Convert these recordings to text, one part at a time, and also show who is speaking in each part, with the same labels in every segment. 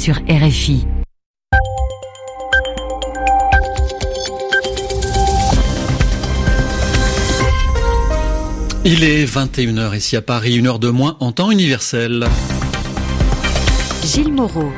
Speaker 1: sur RFI.
Speaker 2: Il est 21h ici à Paris, une heure de moins en temps universel.
Speaker 1: Gilles Moreau.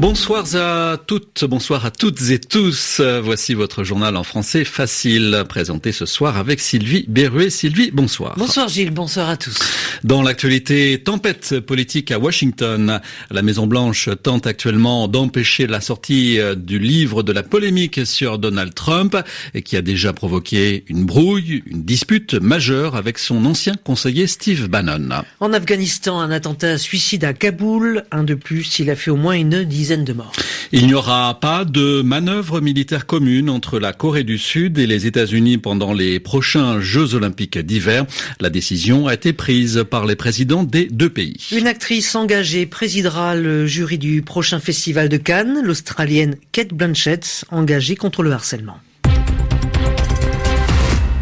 Speaker 2: Bonsoir à toutes, bonsoir à toutes et tous. Voici votre journal en français facile, présenté ce soir avec Sylvie Berruet. Sylvie, bonsoir.
Speaker 3: Bonsoir Gilles, bonsoir à tous.
Speaker 2: Dans l'actualité, tempête politique à Washington. La Maison Blanche tente actuellement d'empêcher la sortie du livre de la polémique sur Donald Trump et qui a déjà provoqué une brouille, une dispute majeure avec son ancien conseiller Steve Bannon.
Speaker 3: En Afghanistan, un attentat suicide à Kaboul, un de plus, il a fait au moins une dizaine de morts.
Speaker 2: Il n'y aura pas de manœuvre militaire commune entre la Corée du Sud et les États-Unis pendant les prochains Jeux olympiques d'hiver. La décision a été prise par les présidents des deux pays.
Speaker 3: Une actrice engagée présidera le jury du prochain festival de Cannes, l'Australienne Kate Blanchett, engagée contre le harcèlement.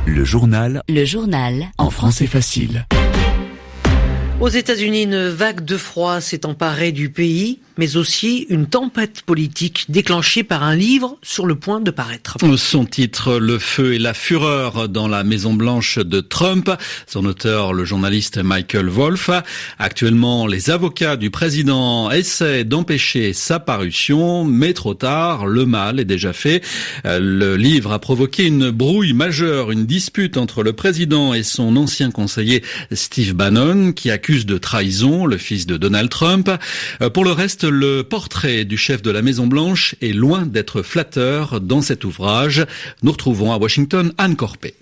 Speaker 4: Le journal.
Speaker 1: Le journal.
Speaker 4: En français facile.
Speaker 3: Aux États-Unis, une vague de froid s'est emparée du pays mais aussi une tempête politique déclenchée par un livre sur le point de paraître.
Speaker 2: Son titre, Le feu et la fureur dans la Maison Blanche de Trump. Son auteur, le journaliste Michael Wolff. Actuellement, les avocats du président essaient d'empêcher sa parution, mais trop tard, le mal est déjà fait. Euh, le livre a provoqué une brouille majeure, une dispute entre le président et son ancien conseiller Steve Bannon, qui accuse de trahison le fils de Donald Trump. Euh, pour le reste, le portrait du chef de la Maison Blanche est loin d'être flatteur dans cet ouvrage. Nous retrouvons à Washington Anne Corpé.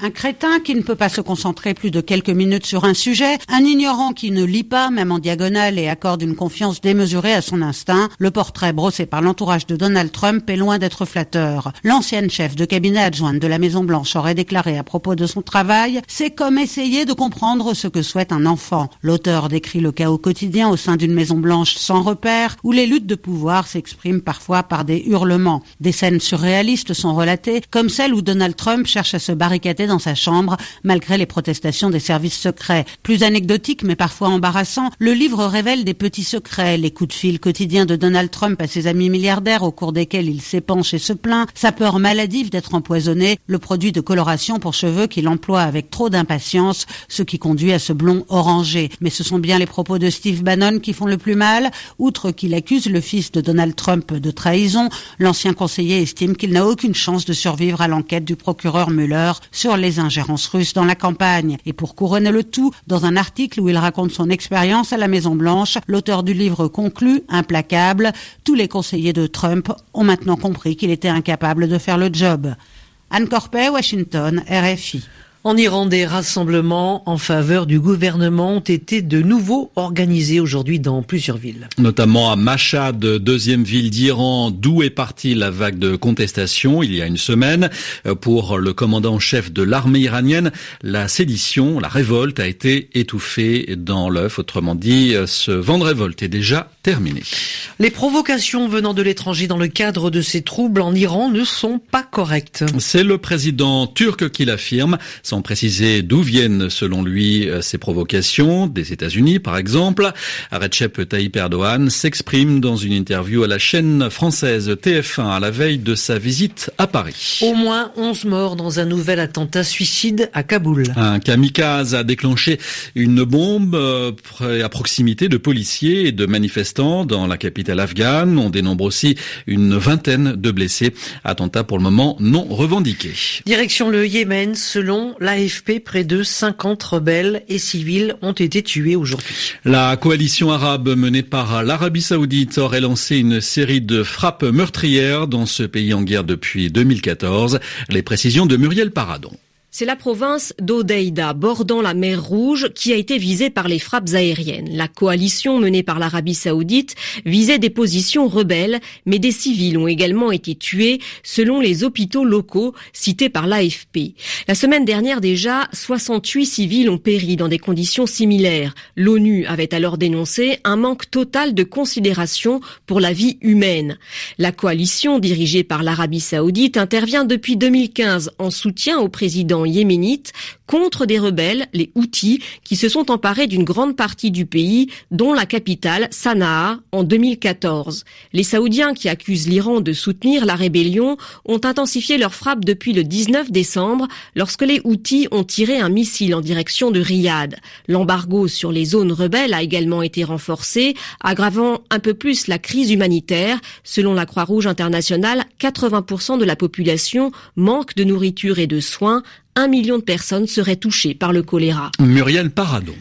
Speaker 5: Un crétin qui ne peut pas se concentrer plus de quelques minutes sur un sujet, un ignorant qui ne lit pas, même en diagonale, et accorde une confiance démesurée à son instinct, le portrait brossé par l'entourage de Donald Trump est loin d'être flatteur. L'ancienne chef de cabinet adjointe de la Maison-Blanche aurait déclaré à propos de son travail, c'est comme essayer de comprendre ce que souhaite un enfant. L'auteur décrit le chaos quotidien au sein d'une Maison-Blanche sans repère, où les luttes de pouvoir s'expriment parfois par des hurlements. Des scènes surréalistes sont relatées, comme celle où Donald Trump cherche à se barricader dans sa chambre, malgré les protestations des services secrets. Plus anecdotique, mais parfois embarrassant, le livre révèle des petits secrets, les coups de fil quotidiens de Donald Trump à ses amis milliardaires au cours desquels il s'épanche et se plaint, sa peur maladive d'être empoisonné, le produit de coloration pour cheveux qu'il emploie avec trop d'impatience, ce qui conduit à ce blond orangé. Mais ce sont bien les propos de Steve Bannon qui font le plus mal. Outre qu'il accuse le fils de Donald Trump de trahison, l'ancien conseiller estime qu'il n'a aucune chance de survivre à l'enquête du procureur Mueller sur les ingérences russes dans la campagne. Et pour couronner le tout, dans un article où il raconte son expérience à la Maison Blanche, l'auteur du livre conclut, implacable, tous les conseillers de Trump ont maintenant compris qu'il était incapable de faire le job. Anne Corpet, Washington, RFI.
Speaker 3: En Iran, des rassemblements en faveur du gouvernement ont été de nouveau organisés aujourd'hui dans plusieurs villes.
Speaker 2: Notamment à Mashhad, deuxième ville d'Iran, d'où est partie la vague de contestation il y a une semaine. Pour le commandant-chef de l'armée iranienne, la sédition, la révolte a été étouffée dans l'œuf. Autrement dit, ce vent de révolte est déjà terminé.
Speaker 3: Les provocations venant de l'étranger dans le cadre de ces troubles en Iran ne sont pas correctes.
Speaker 2: C'est le président turc qui l'affirme sans préciser d'où viennent selon lui euh, ces provocations, des États-Unis par exemple. Recep Tayyip Erdogan s'exprime dans une interview à la chaîne française TF1 à la veille de sa visite à Paris.
Speaker 3: Au moins 11 morts dans un nouvel attentat suicide à Kaboul.
Speaker 2: Un kamikaze a déclenché une bombe euh, à proximité de policiers et de manifestants dans la capitale afghane. On dénombre aussi une vingtaine de blessés. Attentat pour le moment non revendiqué.
Speaker 3: Direction le Yémen, selon l'AFP, près de 50 rebelles et civils ont été tués aujourd'hui.
Speaker 2: La coalition arabe menée par l'Arabie saoudite aurait lancé une série de frappes meurtrières dans ce pays en guerre depuis 2014. Les précisions de Muriel Paradon.
Speaker 6: C'est la province d'Odeida, bordant la mer Rouge, qui a été visée par les frappes aériennes. La coalition menée par l'Arabie saoudite visait des positions rebelles, mais des civils ont également été tués, selon les hôpitaux locaux cités par l'AFP. La semaine dernière déjà, 68 civils ont péri dans des conditions similaires. L'ONU avait alors dénoncé un manque total de considération pour la vie humaine. La coalition dirigée par l'Arabie saoudite intervient depuis 2015 en soutien au président yéménite contre des rebelles, les Houthis, qui se sont emparés d'une grande partie du pays, dont la capitale, Sanaa, en 2014. Les Saoudiens qui accusent l'Iran de soutenir la rébellion ont intensifié leurs frappes depuis le 19 décembre, lorsque les Houthis ont tiré un missile en direction de Riyad. L'embargo sur les zones rebelles a également été renforcé, aggravant un peu plus la crise humanitaire. Selon la Croix-Rouge internationale, 80% de la population manque de nourriture et de soins. Un million de personnes seraient touchées par le choléra.
Speaker 2: Muriel Paradon.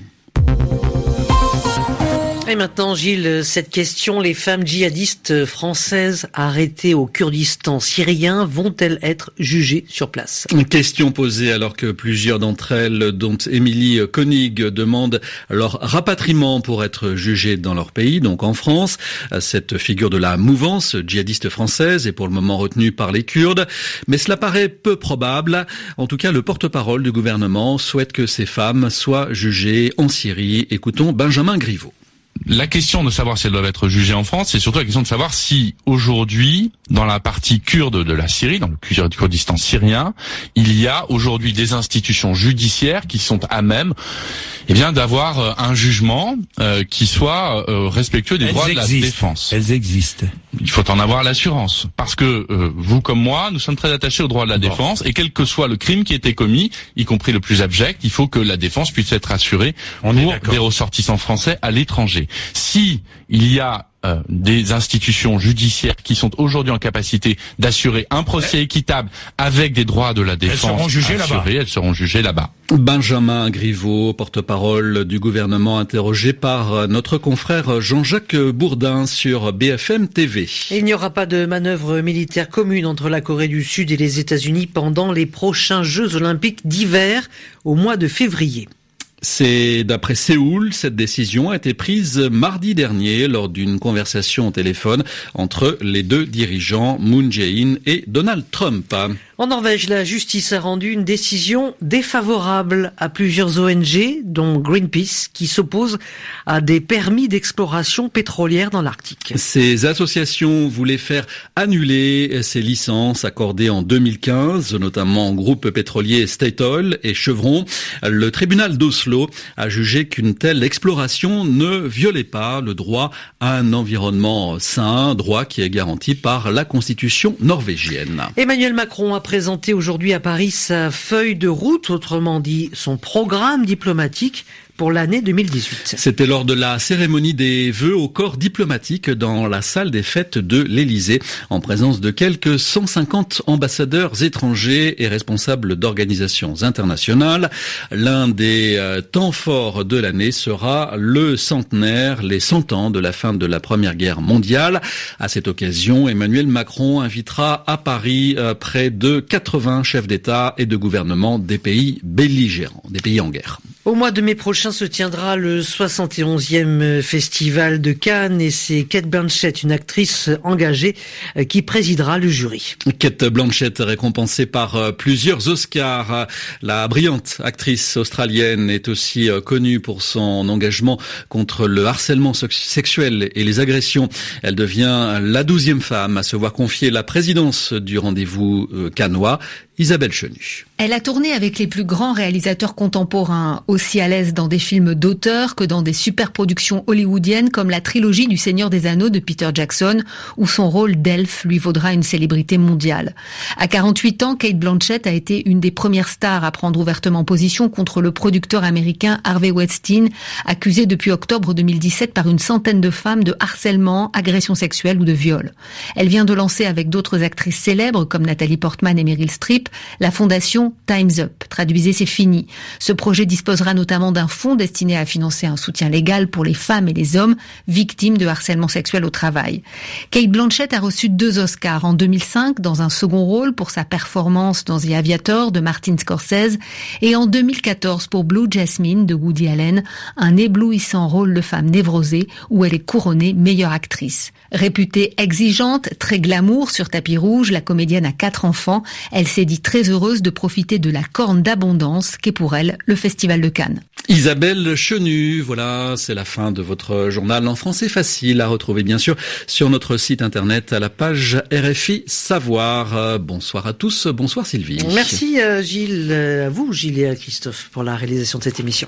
Speaker 3: Et maintenant, Gilles, cette question, les femmes djihadistes françaises arrêtées au Kurdistan syrien vont-elles être jugées sur place?
Speaker 2: Une question posée alors que plusieurs d'entre elles, dont Émilie Koenig, demandent leur rapatriement pour être jugées dans leur pays, donc en France. Cette figure de la mouvance djihadiste française est pour le moment retenue par les Kurdes, mais cela paraît peu probable. En tout cas, le porte-parole du gouvernement souhaite que ces femmes soient jugées en Syrie. Écoutons Benjamin Griveaux
Speaker 1: la question de savoir si elles doivent être jugées en France, c'est surtout la question de savoir si aujourd'hui, dans la partie kurde de la Syrie, dans le Kurdistan syrien, il y a aujourd'hui des institutions judiciaires qui sont à même, eh bien, d'avoir euh, un jugement euh, qui soit euh, respectueux des droits de la défense.
Speaker 4: Elles existent.
Speaker 1: Il faut en avoir l'assurance, parce que vous comme moi, nous sommes très attachés aux droits de la défense, et quel que soit le crime qui a été commis, y compris le plus abject, il faut que la défense puisse être assurée pour des ressortissants français à l'étranger. Si il y a euh, des institutions judiciaires qui sont aujourd'hui en capacité d'assurer un procès équitable avec des droits de la défense.
Speaker 4: Elles seront jugées là-bas.
Speaker 1: Elles seront jugées là-bas.
Speaker 2: Benjamin Griveaux, porte-parole du gouvernement, interrogé par notre confrère Jean-Jacques Bourdin sur BFM TV.
Speaker 3: Il n'y aura pas de manœuvre militaire commune entre la Corée du Sud et les États-Unis pendant les prochains Jeux olympiques d'hiver au mois de février.
Speaker 2: C'est d'après Séoul, cette décision a été prise mardi dernier lors d'une conversation au téléphone entre les deux dirigeants Moon Jae-in et Donald Trump.
Speaker 3: En Norvège, la justice a rendu une décision défavorable à plusieurs ONG, dont Greenpeace, qui s'opposent à des permis d'exploration pétrolière dans l'Arctique.
Speaker 2: Ces associations voulaient faire annuler ces licences accordées en 2015, notamment au groupe pétrolier Statoil et Chevron. Le tribunal d'Oslo a jugé qu'une telle exploration ne violait pas le droit à un environnement sain, droit qui est garanti par la constitution norvégienne.
Speaker 3: Emmanuel Macron a présenté aujourd'hui à Paris sa feuille de route, autrement dit son programme diplomatique pour l'année 2018.
Speaker 2: C'était lors de la cérémonie des vœux au corps diplomatique dans la salle des fêtes de l'Élysée, en présence de quelques 150 ambassadeurs étrangers et responsables d'organisations internationales. L'un des euh, temps forts de l'année sera le centenaire, les 100 ans de la fin de la Première Guerre mondiale. À cette occasion, Emmanuel Macron invitera à Paris euh, près de 80 chefs d'État et de gouvernement des pays belligérants, des pays en guerre.
Speaker 3: Au mois de mai prochain se tiendra le 71e festival de Cannes et c'est Kate Blanchett, une actrice engagée, qui présidera le jury.
Speaker 2: Kate Blanchett récompensée par euh, plusieurs Oscars. La brillante actrice australienne est aussi euh, connue pour son engagement contre le harcèlement sexuel et les agressions. Elle devient la douzième femme à se voir confier la présidence du rendez-vous euh, cannois. Isabelle Chenu.
Speaker 7: Elle a tourné avec les plus grands réalisateurs contemporains, aussi à l'aise dans des films d'auteur que dans des superproductions hollywoodiennes comme la trilogie du Seigneur des Anneaux de Peter Jackson, où son rôle d'elfe lui vaudra une célébrité mondiale. À 48 ans, Kate Blanchett a été une des premières stars à prendre ouvertement position contre le producteur américain Harvey Weinstein, accusé depuis octobre 2017 par une centaine de femmes de harcèlement, agression sexuelle ou de viol. Elle vient de lancer avec d'autres actrices célèbres comme Nathalie Portman et Meryl Streep la fondation Time's Up. Traduisez, c'est fini. Ce projet disposera notamment d'un fonds destiné à financer un soutien légal pour les femmes et les hommes victimes de harcèlement sexuel au travail. Kate Blanchett a reçu deux Oscars en 2005 dans un second rôle pour sa performance dans The Aviator de Martin Scorsese et en 2014 pour Blue Jasmine de Woody Allen, un éblouissant rôle de femme névrosée où elle est couronnée meilleure actrice. Réputée exigeante, très glamour sur tapis rouge, la comédienne a quatre enfants. Elle s'est dit très heureuse de profiter de la corne d'abondance qu'est pour elle le Festival de Cannes.
Speaker 2: Isabelle Chenu, voilà, c'est la fin de votre journal en français facile à retrouver bien sûr sur notre site internet à la page RFI Savoir. Euh, bonsoir à tous, bonsoir Sylvie.
Speaker 3: Merci euh, Gilles, euh, à vous Gilles et à Christophe pour la réalisation de cette émission.